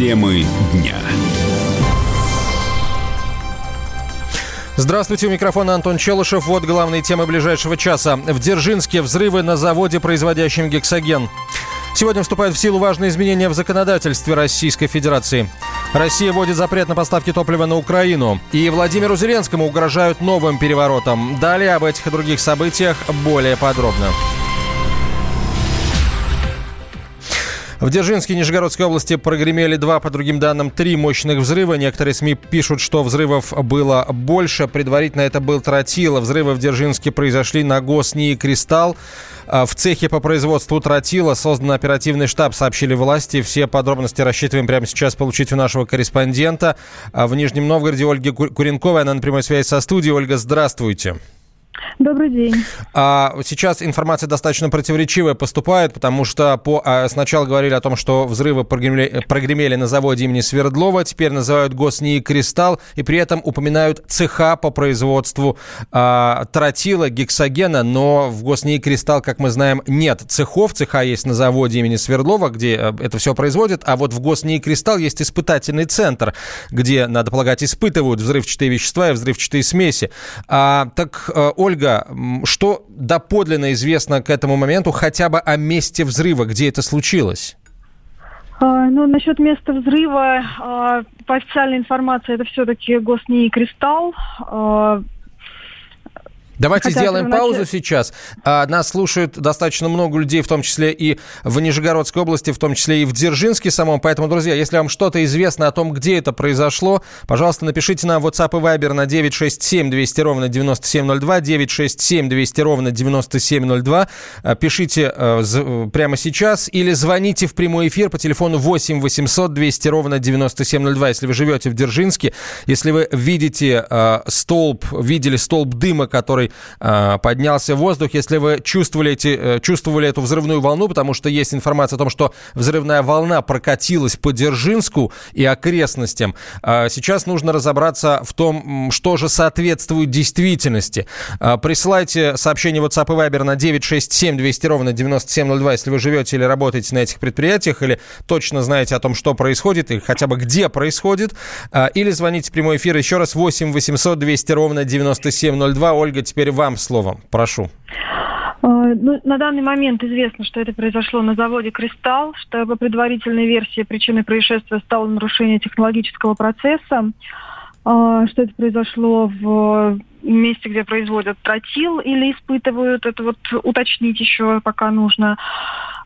Темы дня. Здравствуйте, у микрофона Антон Челышев. Вот главные темы ближайшего часа. В Дзержинске взрывы на заводе, производящем гексоген. Сегодня вступают в силу важные изменения в законодательстве Российской Федерации. Россия вводит запрет на поставки топлива на Украину. И Владимиру Зеленскому угрожают новым переворотом. Далее об этих и других событиях более подробно. В Дзержинске Нижегородской области прогремели два, по другим данным, три мощных взрыва. Некоторые СМИ пишут, что взрывов было больше. Предварительно это был тротил. Взрывы в Дзержинске произошли на ГОСНИИ «Кристалл». А, в цехе по производству тротила создан оперативный штаб, сообщили власти. Все подробности рассчитываем прямо сейчас получить у нашего корреспондента а, в Нижнем Новгороде Ольги Куренковой. Она на прямой связи со студией. Ольга, здравствуйте. Добрый день. А, сейчас информация достаточно противоречивая поступает, потому что по, а, сначала говорили о том, что взрывы прогремели, прогремели на заводе имени Свердлова, теперь называют ГосНИИ «Кристалл», и при этом упоминают цеха по производству а, тротила, гексогена, но в ГосНИИ «Кристалл», как мы знаем, нет цехов. Цеха есть на заводе имени Свердлова, где а, это все производят, а вот в ГосНИИ «Кристалл» есть испытательный центр, где, надо полагать, испытывают взрывчатые вещества и взрывчатые смеси. А, так, а, Ольга, что доподлинно известно к этому моменту хотя бы о месте взрыва, где это случилось? А, ну, насчет места взрыва, а, по официальной информации, это все-таки Госнии Кристалл. А, Давайте Хотя сделаем паузу сейчас. А, нас слушают достаточно много людей, в том числе и в Нижегородской области, в том числе и в Дзержинске самом. Поэтому, друзья, если вам что-то известно о том, где это произошло, пожалуйста, напишите на WhatsApp и Viber на 967 200 ровно 9702, 967 200 ровно 9702. А, пишите э, прямо сейчас или звоните в прямой эфир по телефону 8 800 200 ровно 9702, если вы живете в Дзержинске, если вы видите э, столб, видели столб дыма, который э, поднялся в воздух. Если вы чувствовали, эти, э, чувствовали эту взрывную волну, потому что есть информация о том, что взрывная волна прокатилась по Дзержинску и окрестностям, э, сейчас нужно разобраться в том, что же соответствует действительности. Э, присылайте сообщение WhatsApp и Viber на 967 200 ровно 9702, если вы живете или работаете на этих предприятиях, или точно знаете о том, что происходит, и хотя бы где происходит, э, или звоните в прямой эфир еще раз 8 800 200 ровно 9702. Ольга, теперь теперь вам словом. Прошу. А, ну, на данный момент известно, что это произошло на заводе «Кристалл», что по предварительной версии причиной происшествия стало нарушение технологического процесса, а, что это произошло в месте, где производят тротил или испытывают, это вот уточнить еще пока нужно.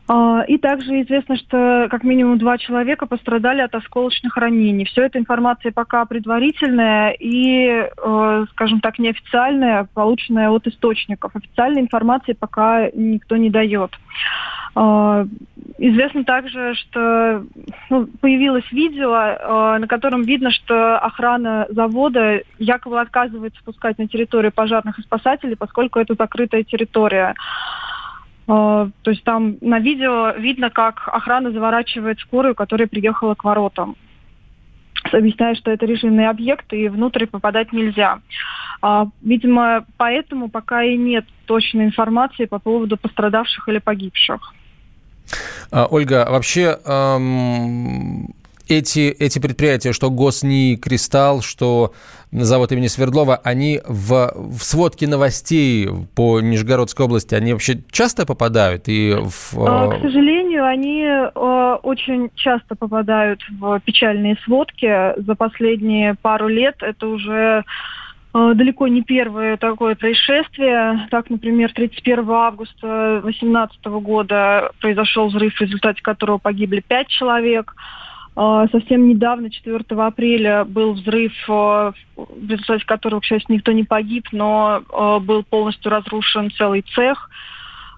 А, и также известно, что как минимум два человека пострадали от осколочных ранений. Все эта информация пока предварительная и, э, скажем так, неофициальная, полученная от источников. Официальной информации пока никто не дает. А, известно также, что ну, появилось видео, э, на котором видно, что охрана завода якобы отказывается спускать на территорию пожарных и спасателей, поскольку это закрытая территория. А, то есть там на видео видно, как охрана заворачивает скорую, которая приехала к воротам объясняя, что это режимный объект и внутрь попадать нельзя. А, видимо, поэтому пока и нет точной информации по поводу пострадавших или погибших. А, Ольга, вообще эм, эти, эти предприятия, что ГосНИ, Кристалл, что завод имени Свердлова, они в, в сводке новостей по Нижегородской области, они вообще часто попадают? И в... А, к сожалению, они э, очень часто попадают в печальные сводки. За последние пару лет это уже э, далеко не первое такое происшествие. Так, например, 31 августа 2018 года произошел взрыв, в результате которого погибли пять человек. А, совсем недавно, 4 апреля, был взрыв, а, в результате которого, к счастью, никто не погиб, но а, был полностью разрушен целый цех.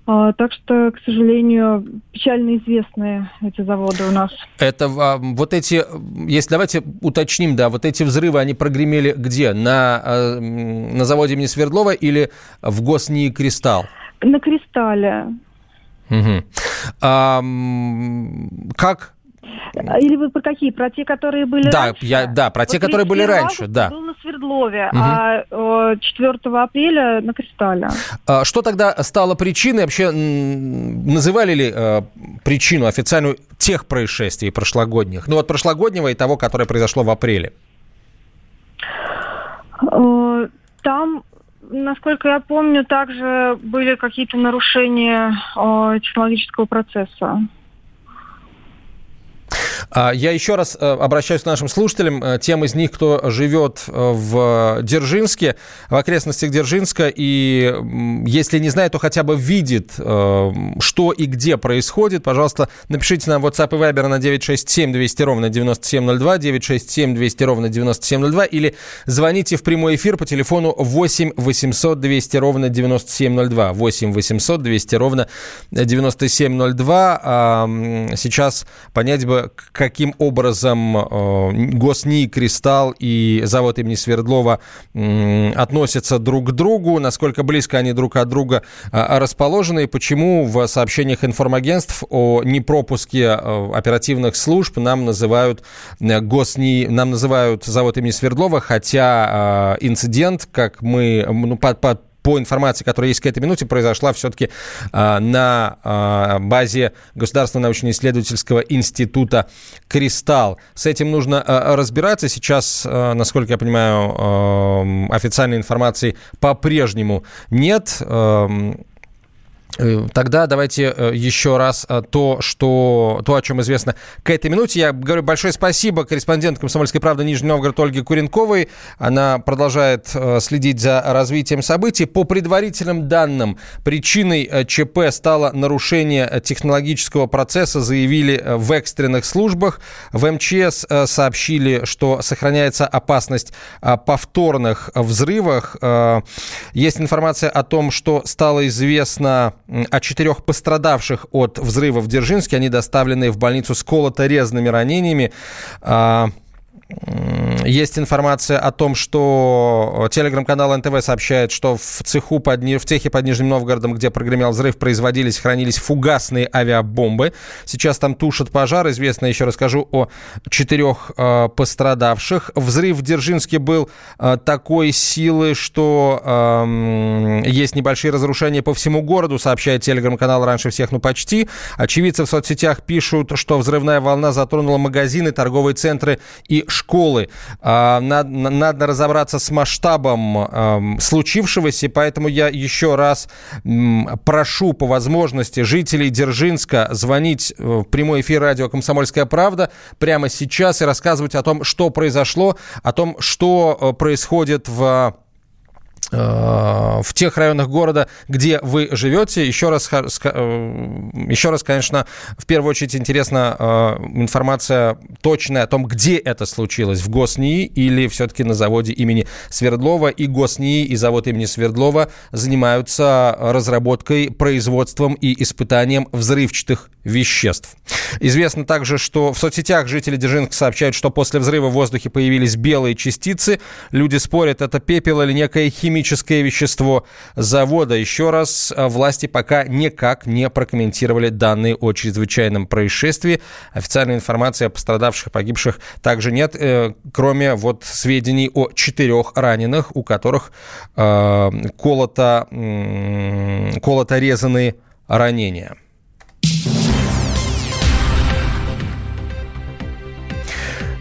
Так что, к сожалению, печально известные эти заводы у нас. Это вот эти, если давайте уточним, да, вот эти взрывы, они прогремели где? На, на заводе имени Свердлова или в Госнии Кристалл? На Кристалле. Угу. А, как Или вы про какие? Про те, которые были да, раньше? Я, да, про вот те, которые были раньше, да. был на Свердлове, угу. а 4 апреля на Кристалле. А, что тогда стало причиной? Вообще называли ли э, причину официальную тех происшествий прошлогодних? Ну вот прошлогоднего и того, которое произошло в апреле. Э, там насколько я помню, также были какие-то нарушения э, технологического процесса. А, я еще раз э, обращаюсь к нашим слушателям, э, тем из них, кто живет э, в Дзержинске, в окрестностях Дзержинска, и если не знает, то хотя бы видит, что и где происходит, пожалуйста, напишите нам WhatsApp и Viber на 967 200 ровно 9702, 967 200 ровно 9702, или звоните в прямой эфир по телефону 8 800 200 ровно 9702, 8 800 200 ровно 9702. Сейчас понять бы, каким образом э, Госни, Кристалл и завод имени Свердлова относятся друг к другу, насколько близко они друг от друга э, расположены, и почему в сообщениях информагентств о непропуске э, оперативных служб нам называют Госни, нам называют завод имени Свердлова, хотя инцидент, как мы ну, под, под по информации, которая есть к этой минуте, произошла все-таки а, на а, базе Государственного научно-исследовательского института «Кристалл». С этим нужно а, разбираться. Сейчас, насколько я понимаю, официальной информации по-прежнему нет. Тогда давайте э, еще раз э, то, что, то, о чем известно к этой минуте. Я говорю большое спасибо корреспонденту «Комсомольской правды» Нижний Новгород Ольге Куренковой. Она продолжает следить за развитием событий. По предварительным данным, причиной ЧП стало нарушение технологического процесса, заявили в экстренных службах. В МЧС сообщили, что сохраняется опасность повторных взрывов. Есть информация о том, что стало известно о четырех пострадавших от взрыва в Дзержинске. Они доставлены в больницу с колото-резными ранениями. Есть информация о том, что телеграм-канал НТВ сообщает, что в цеху под, в цехе под Нижним Новгородом, где прогремел взрыв, производились, хранились фугасные авиабомбы. Сейчас там тушат пожар. Известно, еще расскажу, о четырех э, пострадавших. Взрыв в Дзержинске был э, такой силы, что э, есть небольшие разрушения по всему городу, сообщает телеграм-канал раньше всех, ну почти. Очевидцы в соцсетях пишут, что взрывная волна затронула магазины, торговые центры и школы. А, надо, надо разобраться с масштабом случившегося, поэтому я еще раз прошу по возможности жителей Дзержинска звонить в прямой эфир радио «Комсомольская правда» прямо сейчас и рассказывать о том, что произошло, о том, что э, происходит в Э, в тех районах города, где вы живете. Еще раз, э, еще раз, конечно, в первую очередь интересна э, информация точная о том, где это случилось, в ГосНИИ или все-таки на заводе имени Свердлова. И ГосНИИ, и завод имени Свердлова занимаются разработкой, производством и испытанием взрывчатых веществ. Известно также, что в соцсетях жители Дзержинска сообщают, что после взрыва в воздухе появились белые частицы. Люди спорят, это пепел или некое химическое вещество завода. Еще раз, э, власти пока никак не прокомментировали данные о чрезвычайном происшествии. Официальной информации о пострадавших, погибших также нет, э, кроме вот сведений о четырех раненых, у которых э, колото, э, колото резанные ранения.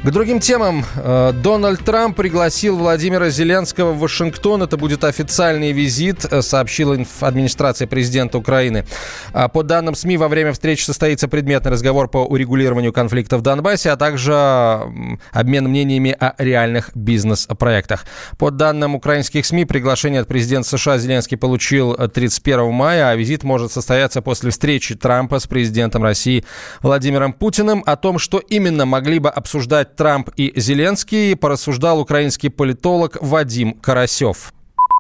К другим темам. Э, Дональд Трамп пригласил Владимира Зеленского в Вашингтон. Это будет официальный визит, э, сообщила администрация президента Украины. А по данным СМИ, во время встречи состоится предметный разговор по урегулированию конфликта в Донбассе, а также обмен мнениями о реальных бизнес-проектах. По данным украинских СМИ, приглашение от президента США Зеленский получил 31 мая, а визит может состояться после встречи Трампа с президентом России Владимиром Путиным. О том, что именно могли бы обсуждать Трамп и Зеленский, порассуждал украинский политолог Вадим Карасев.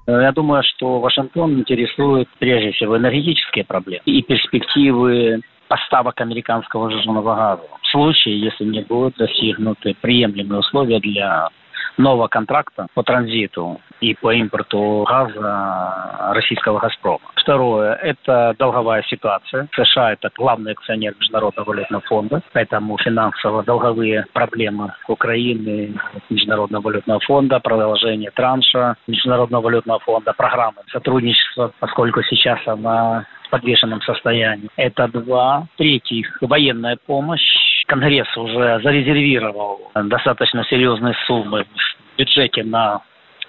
Я думаю, что Вашингтон интересует прежде всего энергетические проблемы и перспективы поставок американского жженого газа. В случае, если не будут достигнуты приемлемые условия для нового контракта по транзиту и по импорту газа российского «Газпрома». Второе – это долговая ситуация. США – это главный акционер Международного валютного фонда, поэтому финансово-долговые проблемы Украины, Международного валютного фонда, продолжение транша Международного валютного фонда, программы сотрудничества, поскольку сейчас она в подвешенном состоянии. Это два. Третий – военная помощь. Конгресс уже зарезервировал достаточно серьезные суммы в бюджете на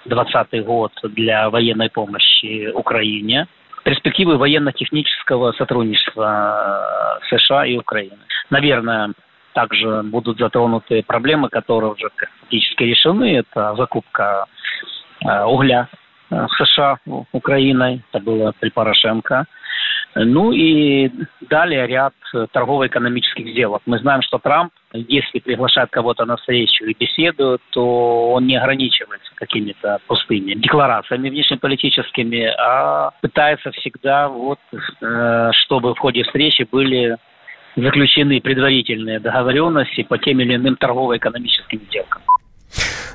2020 год для военной помощи Украине. Перспективы военно-технического сотрудничества США и Украины. Наверное, также будут затронуты проблемы, которые уже практически решены. Это закупка э, угля э, США Украиной. Это было при Порошенко. Ну и далее ряд торгово-экономических сделок. Мы знаем, что Трамп, если приглашает кого-то на встречу и беседует, то он не ограничивается какими-то пустыми декларациями внешнеполитическими, а пытается всегда, вот, э, чтобы в ходе встречи были заключены предварительные договоренности по тем или иным торгово-экономическим сделкам.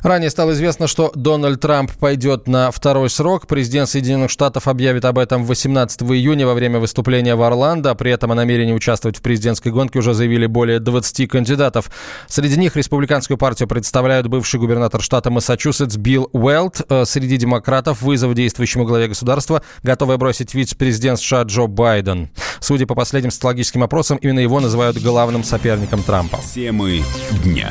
Ранее стало известно, что Дональд Трамп пойдет на второй срок. Президент Соединенных Штатов объявит об этом 18 июня во время выступления в Орландо. При этом о намерении участвовать в президентской гонке уже заявили более 20 кандидатов. Среди них республиканскую партию представляют бывший губернатор штата Массачусетс Билл Уэлт. Э, среди демократов вызов действующему главе государства готовый бросить вице-президент США Джо Байден. Судя по последним социологическим опросам, именно его называют главным соперником Трампа. Темы дня.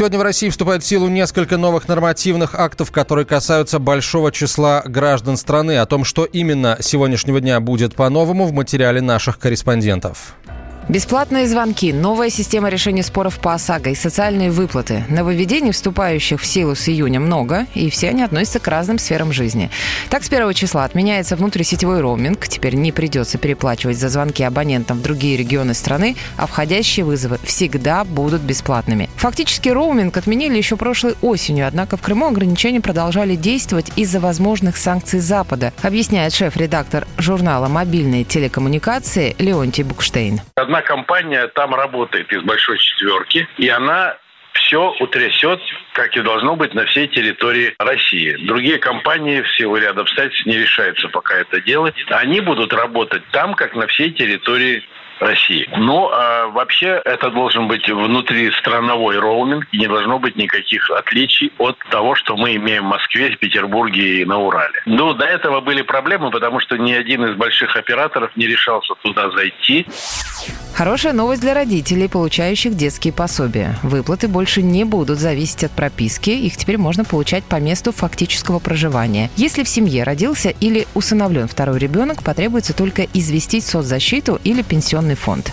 Сегодня в России вступает в силу несколько новых нормативных актов, которые касаются большого числа граждан страны. О том, что именно сегодняшнего дня будет по-новому в материале наших корреспондентов. Бесплатные звонки, новая система решения споров по ОСАГО и социальные выплаты. Нововведений, вступающих в силу с июня, много, и все они относятся к разным сферам жизни. Так, с первого числа отменяется внутрисетевой роуминг. Теперь не придется переплачивать за звонки абонентам в другие регионы страны, а входящие вызовы всегда будут бесплатными. Фактически роуминг отменили еще прошлой осенью, однако в Крыму ограничения продолжали действовать из-за возможных санкций Запада, объясняет шеф-редактор журнала «Мобильные телекоммуникации» Леонтий Букштейн. Одна компания там работает из большой четверки, и она все утрясет, как и должно быть, на всей территории России. Другие компании в силу ряда обстоятельств не решаются пока это делать. Они будут работать там, как на всей территории России. Но а, вообще это должен быть внутристрановой роуминг, и не должно быть никаких отличий от того, что мы имеем в Москве, в Петербурге и на Урале. Но до этого были проблемы, потому что ни один из больших операторов не решался туда зайти. Хорошая новость для родителей, получающих детские пособия. Выплаты больше не будут зависеть от прописки, их теперь можно получать по месту фактического проживания. Если в семье родился или усыновлен второй ребенок, потребуется только известить соцзащиту или пенсионный фонд.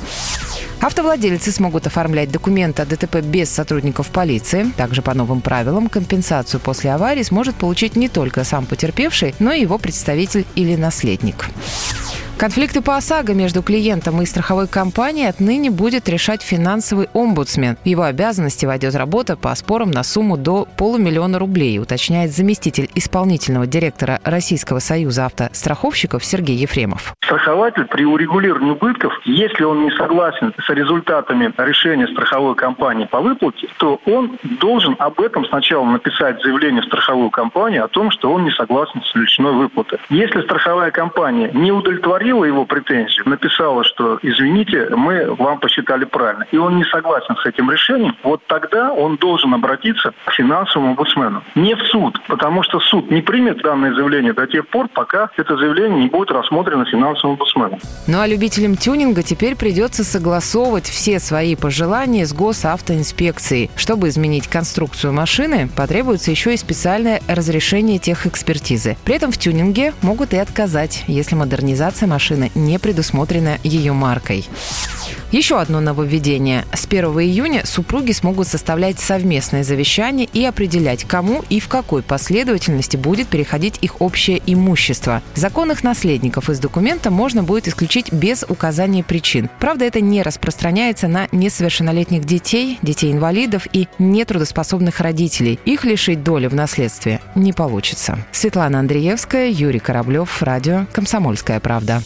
Автовладельцы смогут оформлять документы о ДТП без сотрудников полиции. Также по новым правилам компенсацию после аварии сможет получить не только сам потерпевший, но и его представитель или наследник. Конфликты по ОСАГО между клиентом и страховой компанией отныне будет решать финансовый омбудсмен. В его обязанности войдет работа по спорам на сумму до полумиллиона рублей, уточняет заместитель исполнительного директора Российского союза автостраховщиков Сергей Ефремов. Страхователь при урегулировании убытков, если он не согласен с результатами решения страховой компании по выплате, то он должен об этом сначала написать заявление в страховую компанию о том, что он не согласен с величиной выплаты. Если страховая компания не удовлетворит удовлетворила его претензию, написала, что извините, мы вам посчитали правильно, и он не согласен с этим решением, вот тогда он должен обратиться к финансовому омбудсмену. Не в суд, потому что суд не примет данное заявление до тех пор, пока это заявление не будет рассмотрено финансовым омбудсменом. Ну а любителям тюнинга теперь придется согласовывать все свои пожелания с госавтоинспекцией. Чтобы изменить конструкцию машины, потребуется еще и специальное разрешение техэкспертизы. При этом в тюнинге могут и отказать, если модернизация машины не предусмотрена ее маркой. Еще одно нововведение. С 1 июня супруги смогут составлять совместное завещание и определять, кому и в какой последовательности будет переходить их общее имущество. Законных наследников из документа можно будет исключить без указания причин. Правда, это не распространяется на несовершеннолетних детей, детей-инвалидов и нетрудоспособных родителей. Их лишить доли в наследстве не получится. Светлана Андреевская, Юрий Кораблев, радио «Комсомольская правда».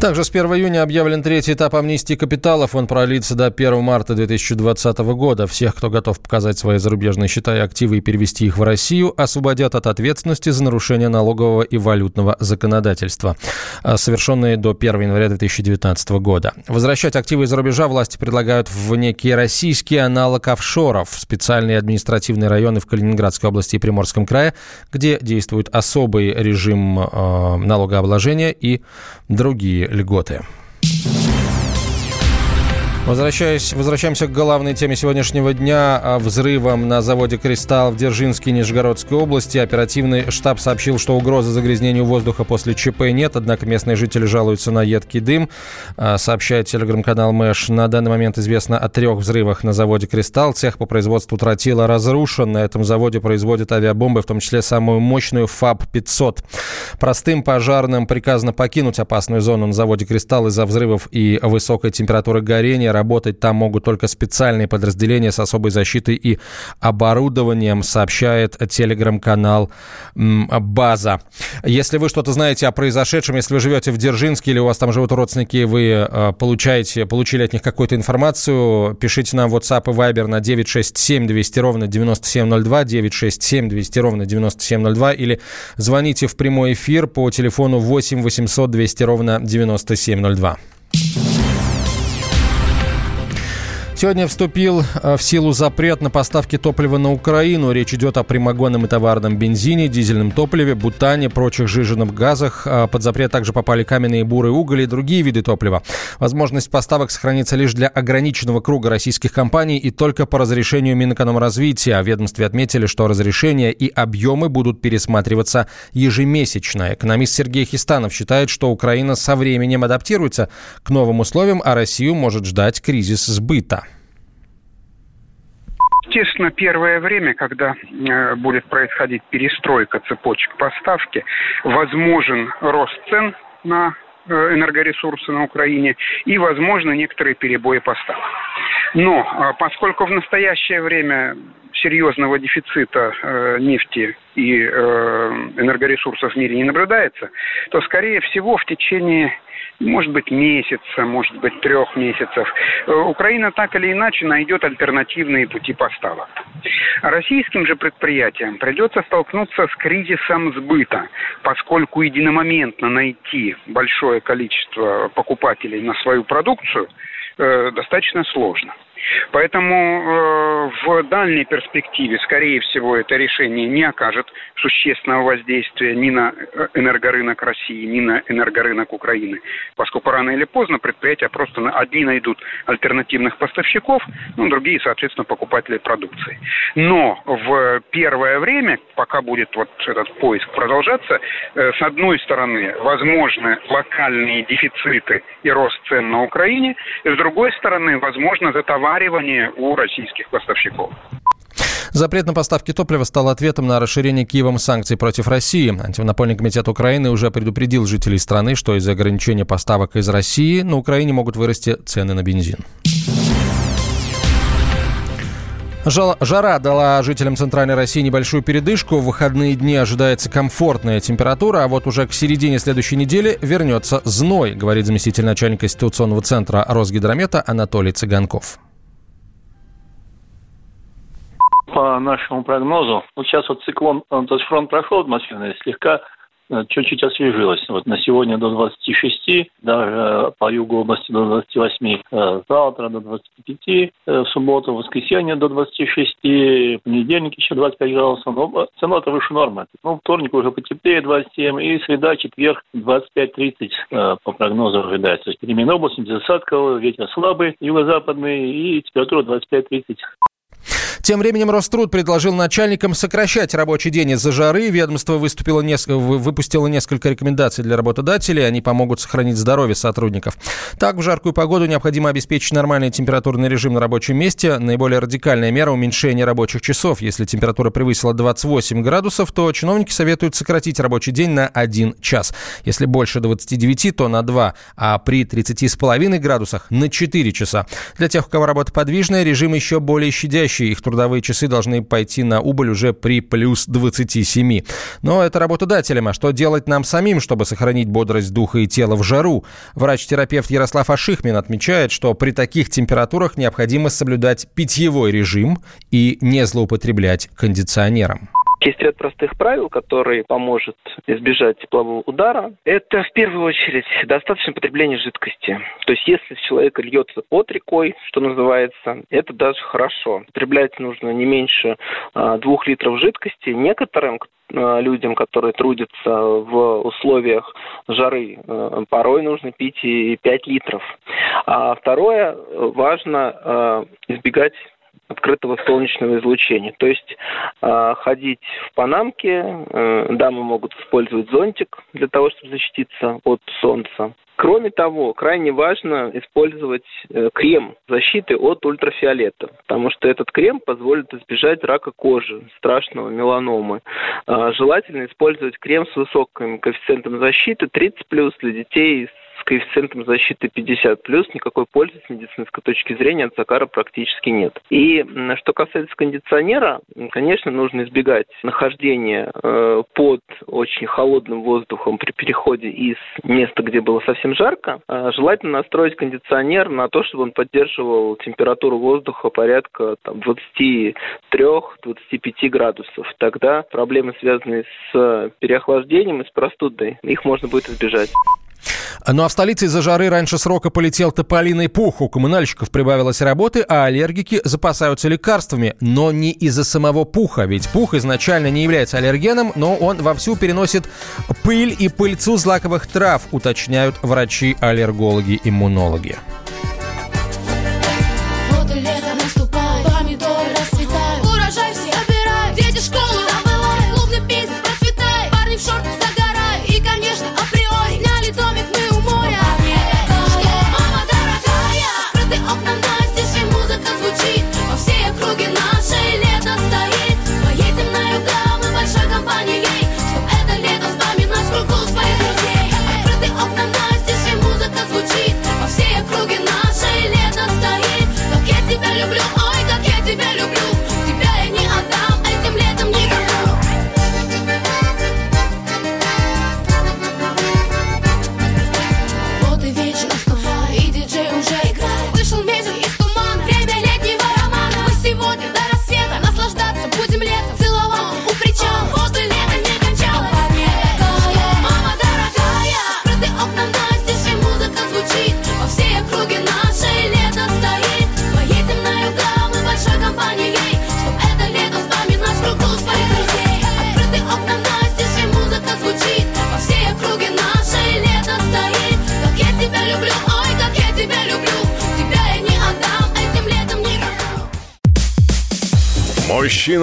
Также с 1 июня объявлен третий этап амнистии капиталов. Он продлится до 1 марта 2020 года. Всех, кто готов показать свои зарубежные счета и активы и перевести их в Россию, освободят от ответственности за нарушение налогового и валютного законодательства, а, совершенные до 1 января 2019 года. Возвращать активы из-за рубежа власти предлагают в некий российский аналог офшоров, специальные административные районы в Калининградской области и Приморском крае, где действует особый режим э, налогообложения и другие льготы. Возвращаясь, возвращаемся к главной теме сегодняшнего дня. А, взрывом на заводе «Кристалл» в Дзержинске, Нижегородской области. Оперативный штаб сообщил, что угрозы загрязнению воздуха после ЧП нет, однако местные жители жалуются на едкий дым. А, сообщает телеграм-канал Мэш. На данный момент известно о трех взрывах на заводе «Кристалл». Цех по производству тротила разрушен. На этом заводе производят авиабомбы, в том числе самую мощную ФАБ-500. Простым пожарным приказано покинуть опасную зону на заводе «Кристалл» из-за взрывов и высокой температуры горения работать там могут только специальные подразделения с особой защитой и оборудованием, сообщает телеграм-канал «База». Если вы что-то знаете о произошедшем, если вы живете в Дзержинске или у вас там живут родственники, вы э, получаете, получили от них какую-то информацию, пишите нам в WhatsApp и Viber на 967 200 ровно 9702, 967 200 ровно 9702 или звоните в прямой эфир по телефону 8 800 200 ровно 9702. Сегодня вступил э, в силу запрет на поставки топлива на Украину. Речь идет о прямогонном и товарном бензине, дизельном топливе, бутане, прочих жиженных газах. А под запрет также попали каменные буры, уголь и другие виды топлива. Возможность поставок сохранится лишь для ограниченного круга российских компаний и только по разрешению Минэкономразвития. В ведомстве отметили, что разрешения и объемы будут пересматриваться ежемесячно. Экономист Сергей Хистанов считает, что Украина со временем адаптируется к новым условиям, а Россию может ждать кризис сбыта естественно, первое время, когда э, будет происходить перестройка цепочек поставки, возможен рост цен на э, энергоресурсы на Украине и, возможно, некоторые перебои поставок. Но э, поскольку в настоящее время серьезного дефицита э, нефти и э, энергоресурсов в мире не наблюдается, то, скорее всего, в течение может быть, месяца, может быть, трех месяцев, э, Украина так или иначе найдет альтернативные пути поставок. Российским же предприятиям придется столкнуться с кризисом сбыта, поскольку единомоментно найти большое количество покупателей на свою продукцию э, достаточно сложно. Поэтому э, в дальней перспективе, скорее всего, это решение не окажет существенного воздействия ни на э, энергорынок России, ни на энергорынок Украины, поскольку рано или поздно предприятия просто одни найдут альтернативных поставщиков, ну, другие, соответственно, покупатели продукции. Но в первое время, пока будет вот этот поиск продолжаться, э, с одной стороны, возможны локальные дефициты и рост цен на Украине, и с другой стороны, возможно, затоваривание оспаривание у российских поставщиков. Запрет на поставки топлива стал ответом на расширение Киевом санкций против России. Антимонопольный комитет Украины уже предупредил жителей страны, что из-за ограничения поставок из России на Украине могут вырасти цены на бензин. Жара дала жителям Центральной России небольшую передышку. В выходные дни ожидается комфортная температура, а вот уже к середине следующей недели вернется зной, говорит заместитель начальника Институционного центра Росгидромета Анатолий Цыганков по нашему прогнозу, вот сейчас вот циклон, то есть фронт прошел атмосферный, слегка э, чуть-чуть освежилось. Вот на сегодня до 26, даже э, по югу области до 28, э, завтра до 25, в субботу, в воскресенье до 26, в понедельник еще 25 градусов. Но цена-то выше нормы. Ну, вторник уже потеплее 27, и среда, четверг 25-30 по прогнозу ожидается. То есть переменная область без ветер слабый, юго-западный, и температура 25-30 Тем временем Роструд предложил начальникам сокращать рабочий день из-за жары. Ведомство выступило несколько, выпустило несколько рекомендаций для работодателей. Они помогут сохранить здоровье сотрудников. Так, в жаркую погоду необходимо обеспечить нормальный температурный режим на рабочем месте. Наиболее радикальная мера – уменьшение рабочих часов. Если температура превысила 28 градусов, то чиновники советуют сократить рабочий день на 1 час. Если больше 29, то на 2, а при 30,5 градусах на 4 часа. Для тех, у кого работа подвижная, режим еще более щадящий. Их трудовые часы должны пойти на убыль уже при плюс 27. Но это работодателям. А что делать нам самим, чтобы сохранить бодрость духа и тела в жару? Врач-терапевт Ярослав Ашихмин отмечает, что при таких температурах необходимо соблюдать питьевой режим и не злоупотреблять кондиционером. Есть ряд простых правил, который поможет избежать теплового удара. Это в первую очередь достаточное потребление жидкости. То есть если с человека льется под рекой, что называется, это даже хорошо. Потреблять нужно не меньше а, двух литров жидкости. Некоторым а, людям, которые трудятся в условиях жары, а, порой нужно пить и 5 литров. А второе, важно избегать открытого солнечного излучения. То есть э, ходить в панамке, э, дамы могут использовать зонтик для того, чтобы защититься от солнца. Кроме того, крайне важно использовать э, крем защиты от ультрафиолета, потому что этот крем позволит избежать рака кожи, страшного меланомы. Э, желательно использовать крем с высоким коэффициентом защиты 30+, для детей с с коэффициентом защиты 50 плюс никакой пользы с медицинской точки зрения от Закара практически нет. И что касается кондиционера, конечно, нужно избегать нахождения э, под очень холодным воздухом при переходе из места, где было совсем жарко. Э, желательно настроить кондиционер на то, чтобы он поддерживал температуру воздуха порядка 23-25 градусов. Тогда проблемы, связанные с переохлаждением и с простудой, их можно будет избежать. Ну а в столице из-за жары раньше срока полетел тополиный пух. У коммунальщиков прибавилось работы, а аллергики запасаются лекарствами. Но не из-за самого пуха. Ведь пух изначально не является аллергеном, но он вовсю переносит пыль и пыльцу злаковых трав, уточняют врачи-аллергологи-иммунологи.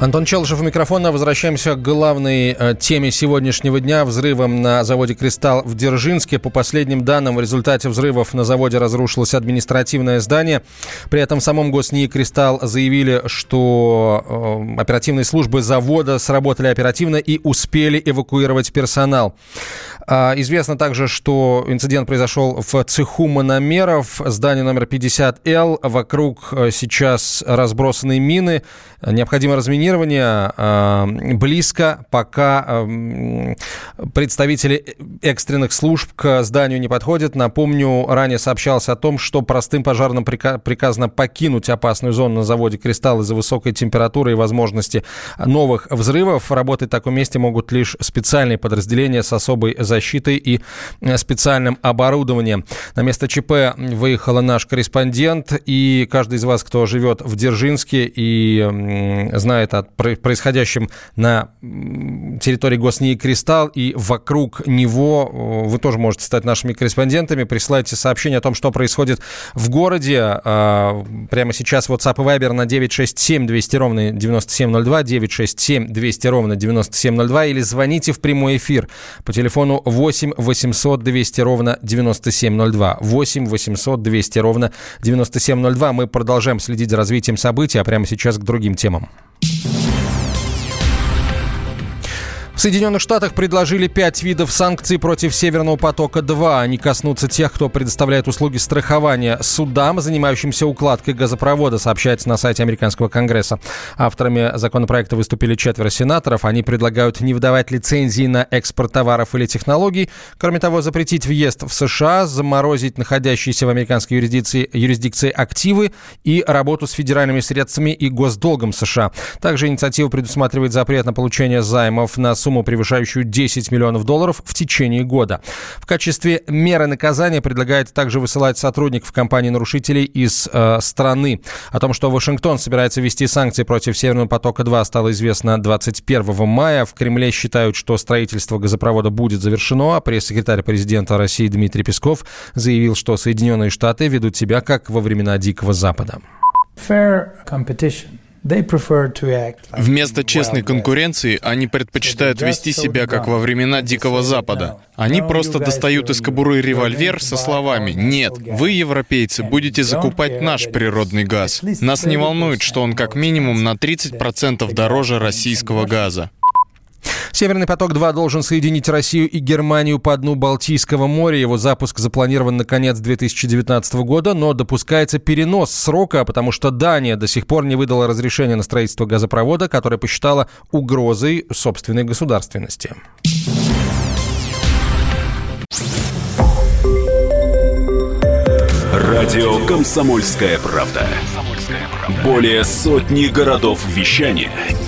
Антон Челышев у микрофона. Возвращаемся к главной э, теме сегодняшнего дня. Взрывом на заводе «Кристалл» в Дзержинске. По последним данным, в результате взрывов на заводе разрушилось административное здание. При этом в самом ГосНИИ «Кристалл» заявили, что э, оперативные службы завода сработали оперативно и успели эвакуировать персонал. А, известно также, что инцидент произошел в цеху мономеров, здание номер 50Л. Вокруг э, сейчас разбросаны мины. Необходимо разминирование. А, близко пока представители экстренных служб к зданию не подходят. Напомню, ранее сообщалось о том, что простым пожарным приказано покинуть опасную зону на заводе «Кристалл» из-за высокой температуры и возможности новых взрывов. Работать в таком месте могут лишь специальные подразделения с особой защитой и э, специальным оборудованием. На место ЧП выехал наш корреспондент, и каждый из вас, кто живет в Дзержинске и знает о происходящем на территории госнии «Кристалл» и вокруг него, вы тоже можете стать нашими корреспондентами. Присылайте сообщение о том, что происходит в городе. А, прямо сейчас WhatsApp и Viber на 967 200 ровно 9702, 967 200 ровно 9702 или звоните в прямой эфир по телефону 8 800 200 ровно 9702. 8 800 200 ровно 9702. Мы продолжаем следить за развитием событий, а прямо сейчас к другим темам. В Соединенных Штатах предложили пять видов санкций против Северного потока-2. Они коснутся тех, кто предоставляет услуги страхования судам, занимающимся укладкой газопровода, сообщается на сайте Американского Конгресса. Авторами законопроекта выступили четверо сенаторов. Они предлагают не выдавать лицензии на экспорт товаров или технологий. Кроме того, запретить въезд в США, заморозить находящиеся в американской юрисдикции, юрисдикции активы и работу с федеральными средствами и госдолгом США. Также инициатива предусматривает запрет на получение займов на сумму сумму, превышающую 10 миллионов долларов в течение года. В качестве меры наказания предлагает также высылать сотрудников компании-нарушителей из э, страны. О том, что Вашингтон собирается ввести санкции против Северного потока-2, стало известно 21 мая. В Кремле считают, что строительство газопровода будет завершено, а пресс-секретарь президента России Дмитрий Песков заявил, что Соединенные Штаты ведут себя как во времена Дикого Запада. Fair competition Вместо честной конкуренции они предпочитают вести себя как во времена Дикого Запада. Они просто достают из кобуры револьвер со словами «Нет, вы, европейцы, будете закупать наш природный газ. Нас не волнует, что он как минимум на 30% дороже российского газа». Северный поток-2 должен соединить Россию и Германию по дну Балтийского моря. Его запуск запланирован на конец 2019 года, но допускается перенос срока, потому что Дания до сих пор не выдала разрешение на строительство газопровода, которое посчитала угрозой собственной государственности. Радио «Комсомольская правда». Более сотни городов вещания –